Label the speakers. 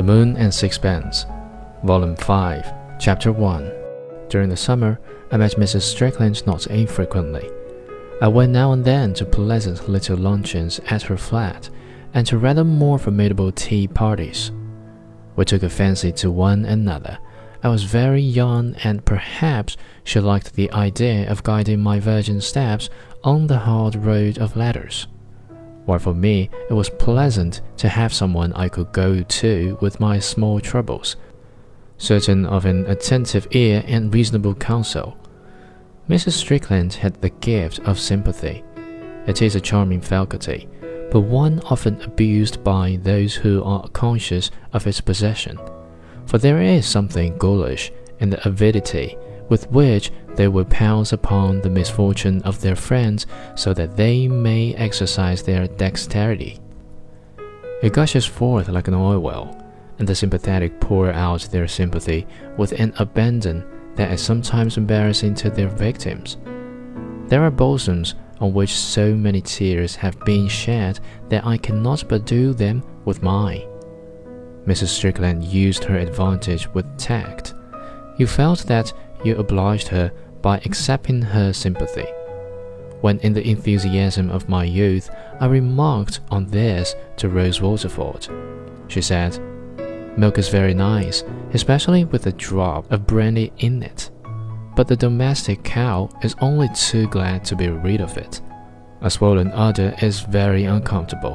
Speaker 1: The Moon and Sixpence, Volume 5, Chapter 1. During the summer, I met Mrs. Strickland not infrequently. I went now and then to pleasant little luncheons at her flat, and to rather more formidable tea parties. We took a fancy to one another. I was very young, and perhaps she liked the idea of guiding my virgin steps on the hard road of letters while for me it was pleasant to have someone I could go to with my small troubles, certain of an attentive ear and reasonable counsel. Mrs. Strickland had the gift of sympathy. It is a charming faculty, but one often abused by those who are conscious of its possession, for there is something ghoulish in the avidity with which they will pounce upon the misfortune of their friends so that they may exercise their dexterity. It gushes forth like an oil well, and the sympathetic pour out their sympathy with an abandon that is sometimes embarrassing to their victims. There are bosoms on which so many tears have been shed that I cannot but do them with mine. Mrs. Strickland used her advantage with tact. You felt that you obliged her by accepting her sympathy. When in the enthusiasm of my youth I remarked on this to Rose Waterford, she said, Milk is very nice, especially with a drop of brandy in it. But the domestic cow is only too glad to be rid of it. A swollen udder is very uncomfortable.